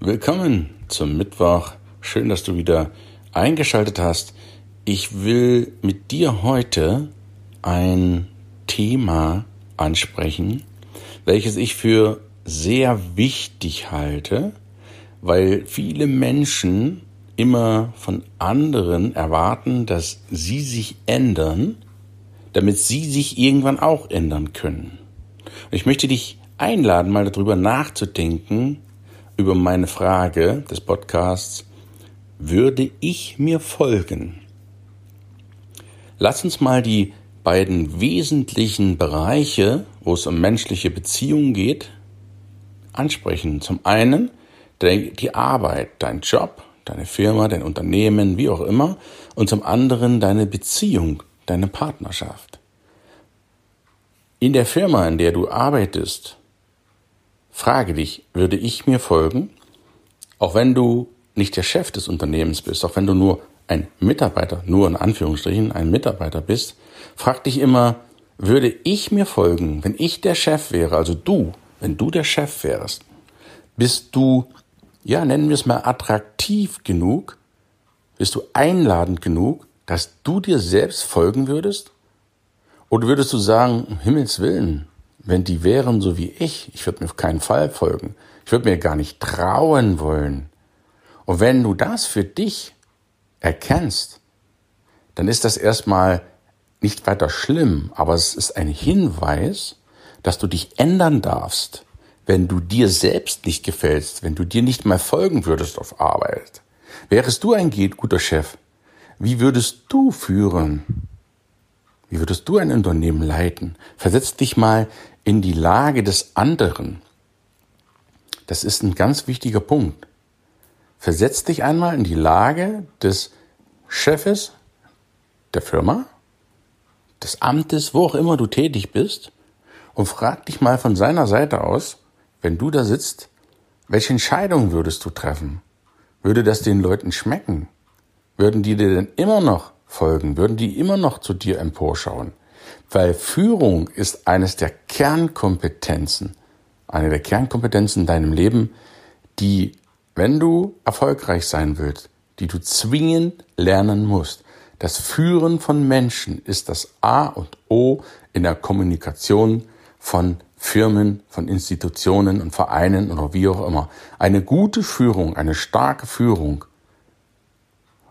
Willkommen zum Mittwoch. Schön, dass du wieder eingeschaltet hast. Ich will mit dir heute ein Thema ansprechen, welches ich für sehr wichtig halte, weil viele Menschen immer von anderen erwarten, dass sie sich ändern, damit sie sich irgendwann auch ändern können. Und ich möchte dich einladen, mal darüber nachzudenken, über meine Frage des Podcasts, würde ich mir folgen? Lass uns mal die beiden wesentlichen Bereiche, wo es um menschliche Beziehungen geht, ansprechen. Zum einen die Arbeit, dein Job, deine Firma, dein Unternehmen, wie auch immer, und zum anderen deine Beziehung, deine Partnerschaft. In der Firma, in der du arbeitest, Frage dich, würde ich mir folgen? Auch wenn du nicht der Chef des Unternehmens bist, auch wenn du nur ein Mitarbeiter, nur in Anführungsstrichen ein Mitarbeiter bist, frag dich immer, würde ich mir folgen, wenn ich der Chef wäre, also du, wenn du der Chef wärst, bist du, ja, nennen wir es mal attraktiv genug, bist du einladend genug, dass du dir selbst folgen würdest? Oder würdest du sagen, um Himmels Willen, wenn die wären so wie ich, ich würde mir auf keinen Fall folgen. Ich würde mir gar nicht trauen wollen. Und wenn du das für dich erkennst, dann ist das erstmal nicht weiter schlimm, aber es ist ein Hinweis, dass du dich ändern darfst, wenn du dir selbst nicht gefällst, wenn du dir nicht mal folgen würdest auf Arbeit. Wärest du ein guter Chef? Wie würdest du führen? Wie würdest du ein Unternehmen leiten? Versetz dich mal in die Lage des anderen. Das ist ein ganz wichtiger Punkt. Versetz dich einmal in die Lage des Chefes der Firma, des Amtes, wo auch immer du tätig bist, und frag dich mal von seiner Seite aus, wenn du da sitzt, welche Entscheidung würdest du treffen? Würde das den Leuten schmecken? Würden die dir denn immer noch folgen? Würden die immer noch zu dir emporschauen? Weil Führung ist eines der Kernkompetenzen, eine der Kernkompetenzen in deinem Leben, die, wenn du erfolgreich sein willst, die du zwingend lernen musst. Das Führen von Menschen ist das A und O in der Kommunikation von Firmen, von Institutionen und Vereinen oder wie auch immer. Eine gute Führung, eine starke Führung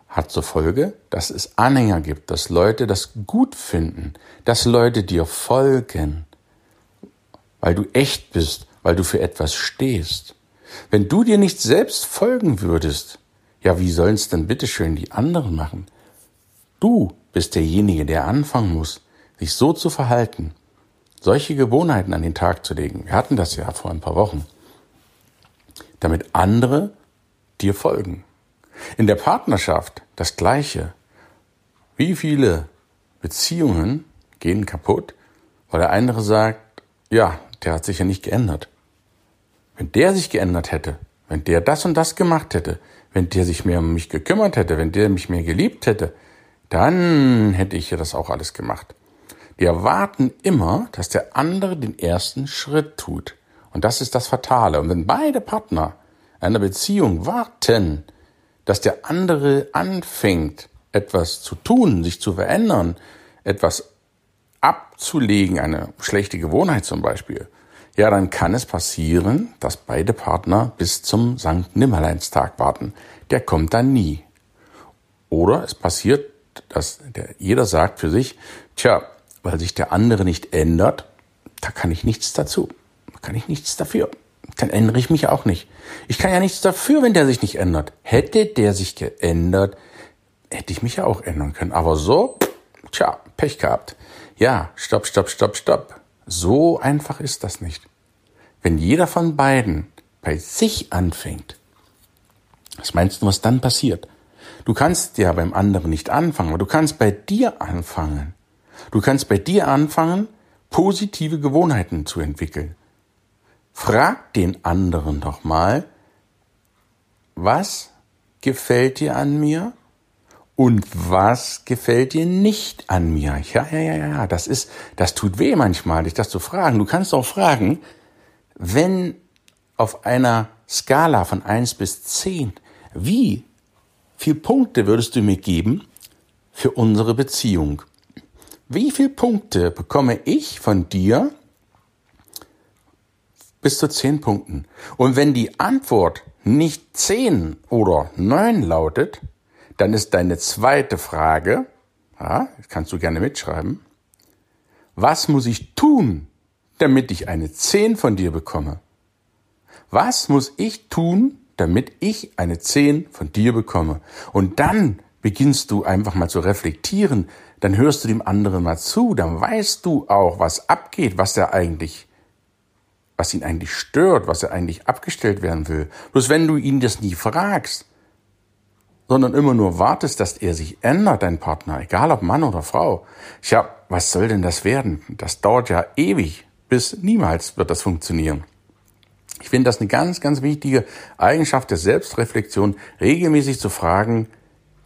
hat zur Folge, dass es Anhänger gibt, dass Leute das gut finden, dass Leute dir folgen, weil du echt bist, weil du für etwas stehst. Wenn du dir nicht selbst folgen würdest, ja, wie sollen es denn bitteschön die anderen machen? Du bist derjenige, der anfangen muss, sich so zu verhalten, solche Gewohnheiten an den Tag zu legen. Wir hatten das ja vor ein paar Wochen, damit andere dir folgen. In der Partnerschaft das Gleiche. Wie viele Beziehungen gehen kaputt, weil der andere sagt, ja, der hat sich ja nicht geändert. Wenn der sich geändert hätte, wenn der das und das gemacht hätte, wenn der sich mehr um mich gekümmert hätte, wenn der mich mehr geliebt hätte, dann hätte ich ja das auch alles gemacht. Die erwarten immer, dass der andere den ersten Schritt tut. Und das ist das Fatale. Und wenn beide Partner einer Beziehung warten, dass der andere anfängt, etwas zu tun, sich zu verändern, etwas abzulegen, eine schlechte Gewohnheit zum Beispiel, ja, dann kann es passieren, dass beide Partner bis zum Sankt Nimmerleinstag warten. Der kommt dann nie. Oder es passiert, dass der, jeder sagt für sich, tja, weil sich der andere nicht ändert, da kann ich nichts dazu. Da kann ich nichts dafür dann ändere ich mich auch nicht. Ich kann ja nichts dafür, wenn der sich nicht ändert. Hätte der sich geändert, hätte ich mich ja auch ändern können. Aber so, tja, Pech gehabt. Ja, stopp, stopp, stopp, stopp. So einfach ist das nicht. Wenn jeder von beiden bei sich anfängt, Was meinst du, was dann passiert? Du kannst ja beim anderen nicht anfangen, aber du kannst bei dir anfangen. Du kannst bei dir anfangen, positive Gewohnheiten zu entwickeln. Frag den anderen doch mal, was gefällt dir an mir und was gefällt dir nicht an mir? Ja, ja, ja, ja, das ist, das tut weh manchmal, dich das zu fragen. Du kannst auch fragen, wenn auf einer Skala von eins bis zehn, wie viel Punkte würdest du mir geben für unsere Beziehung? Wie viele Punkte bekomme ich von dir bis zu zehn Punkten? Und wenn die Antwort nicht zehn oder neun lautet, dann ist deine zweite Frage, ja, kannst du gerne mitschreiben, was muss ich tun, damit ich eine zehn von dir bekomme? Was muss ich tun, damit ich eine zehn von dir bekomme? Und dann beginnst du einfach mal zu reflektieren, dann hörst du dem anderen mal zu, dann weißt du auch, was abgeht, was er eigentlich, was ihn eigentlich stört, was er eigentlich abgestellt werden will. Bloß wenn du ihn das nie fragst, sondern immer nur wartest, dass er sich ändert, dein Partner, egal ob Mann oder Frau. Tja, was soll denn das werden? Das dauert ja ewig, bis niemals wird das funktionieren. Ich finde das eine ganz, ganz wichtige Eigenschaft der Selbstreflexion, regelmäßig zu fragen,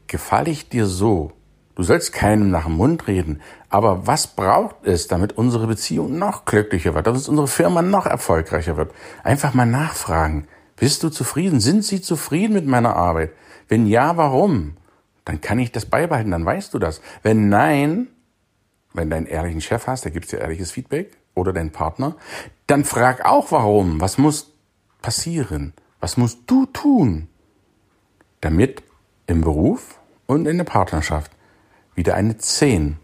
gefalle ich dir so, Du sollst keinem nach dem Mund reden. Aber was braucht es, damit unsere Beziehung noch glücklicher wird, damit unsere Firma noch erfolgreicher wird? Einfach mal nachfragen. Bist du zufrieden? Sind Sie zufrieden mit meiner Arbeit? Wenn ja, warum? Dann kann ich das beibehalten, dann weißt du das. Wenn nein, wenn du einen ehrlichen Chef hast, der gibt dir ehrliches Feedback oder deinen Partner, dann frag auch warum. Was muss passieren? Was musst du tun, damit im Beruf und in der Partnerschaft wieder eine 10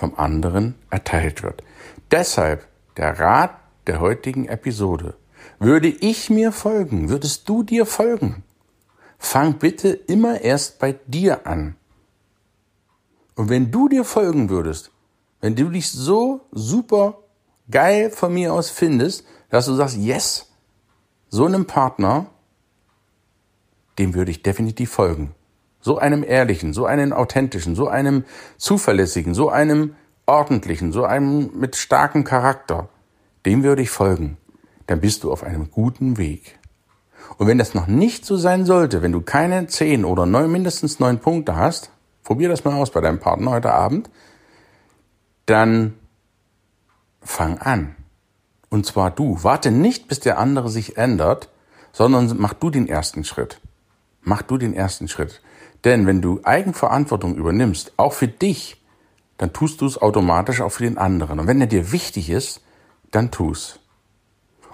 vom anderen erteilt wird. Deshalb der Rat der heutigen Episode. Würde ich mir folgen, würdest du dir folgen? Fang bitte immer erst bei dir an. Und wenn du dir folgen würdest, wenn du dich so super geil von mir aus findest, dass du sagst, yes, so einem Partner, dem würde ich definitiv folgen. So einem ehrlichen, so einem authentischen, so einem zuverlässigen, so einem ordentlichen, so einem mit starkem Charakter, dem würde ich folgen. Dann bist du auf einem guten Weg. Und wenn das noch nicht so sein sollte, wenn du keine zehn oder neun, mindestens neun Punkte hast, probier das mal aus bei deinem Partner heute Abend, dann fang an. Und zwar du. Warte nicht, bis der andere sich ändert, sondern mach du den ersten Schritt. Mach du den ersten Schritt. Denn wenn du Eigenverantwortung übernimmst, auch für dich, dann tust du es automatisch auch für den anderen. Und wenn er dir wichtig ist, dann tu's.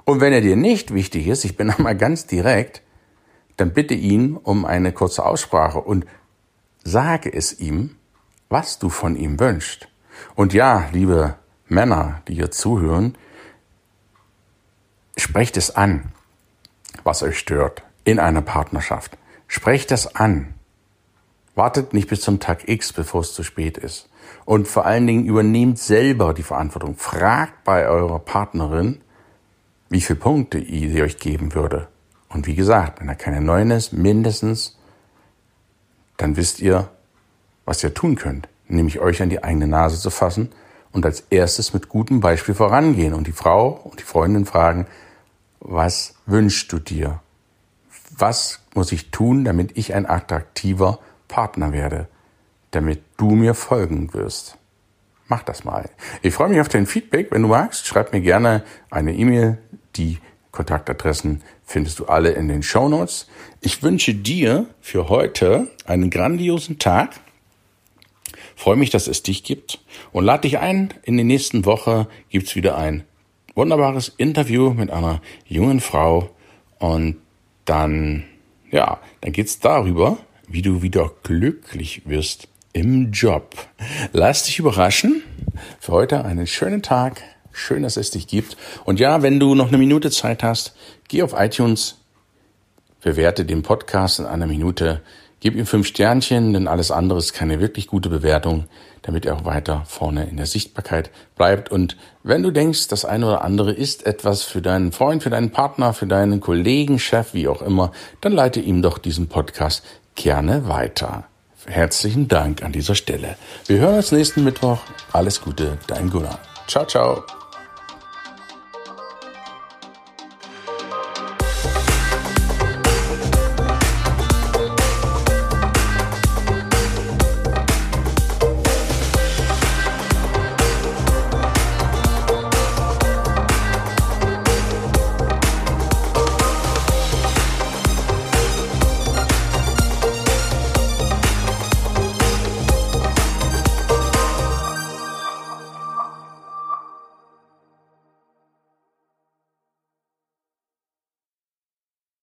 Und wenn er dir nicht wichtig ist, ich bin einmal ganz direkt, dann bitte ihn um eine kurze Aussprache und sage es ihm, was du von ihm wünschst. Und ja, liebe Männer, die hier zuhören, sprecht es an, was euch stört in einer Partnerschaft. Sprecht es an. Wartet nicht bis zum Tag X, bevor es zu spät ist. Und vor allen Dingen übernehmt selber die Verantwortung. Fragt bei eurer Partnerin, wie viele Punkte sie euch geben würde. Und wie gesagt, wenn er keine neun ist, mindestens, dann wisst ihr, was ihr tun könnt. Nämlich euch an die eigene Nase zu fassen und als erstes mit gutem Beispiel vorangehen und die Frau und die Freundin fragen, was wünschst du dir? Was muss ich tun, damit ich ein attraktiver Partner werde, damit du mir folgen wirst. Mach das mal. Ich freue mich auf dein Feedback. Wenn du magst, schreib mir gerne eine E-Mail. Die Kontaktadressen findest du alle in den Show Notes. Ich wünsche dir für heute einen grandiosen Tag. Freue mich, dass es dich gibt und lade dich ein. In der nächsten Woche gibt's wieder ein wunderbares Interview mit einer jungen Frau und dann, ja, dann geht's darüber, wie du wieder glücklich wirst im Job. Lass dich überraschen. Für heute einen schönen Tag. Schön, dass es dich gibt. Und ja, wenn du noch eine Minute Zeit hast, geh auf iTunes, bewerte den Podcast in einer Minute, gib ihm fünf Sternchen, denn alles andere ist keine wirklich gute Bewertung, damit er auch weiter vorne in der Sichtbarkeit bleibt. Und wenn du denkst, das eine oder andere ist etwas für deinen Freund, für deinen Partner, für deinen Kollegen, Chef, wie auch immer, dann leite ihm doch diesen Podcast gerne weiter. Herzlichen Dank an dieser Stelle. Wir hören uns nächsten Mittwoch. Alles Gute, dein Gunnar. Ciao, ciao.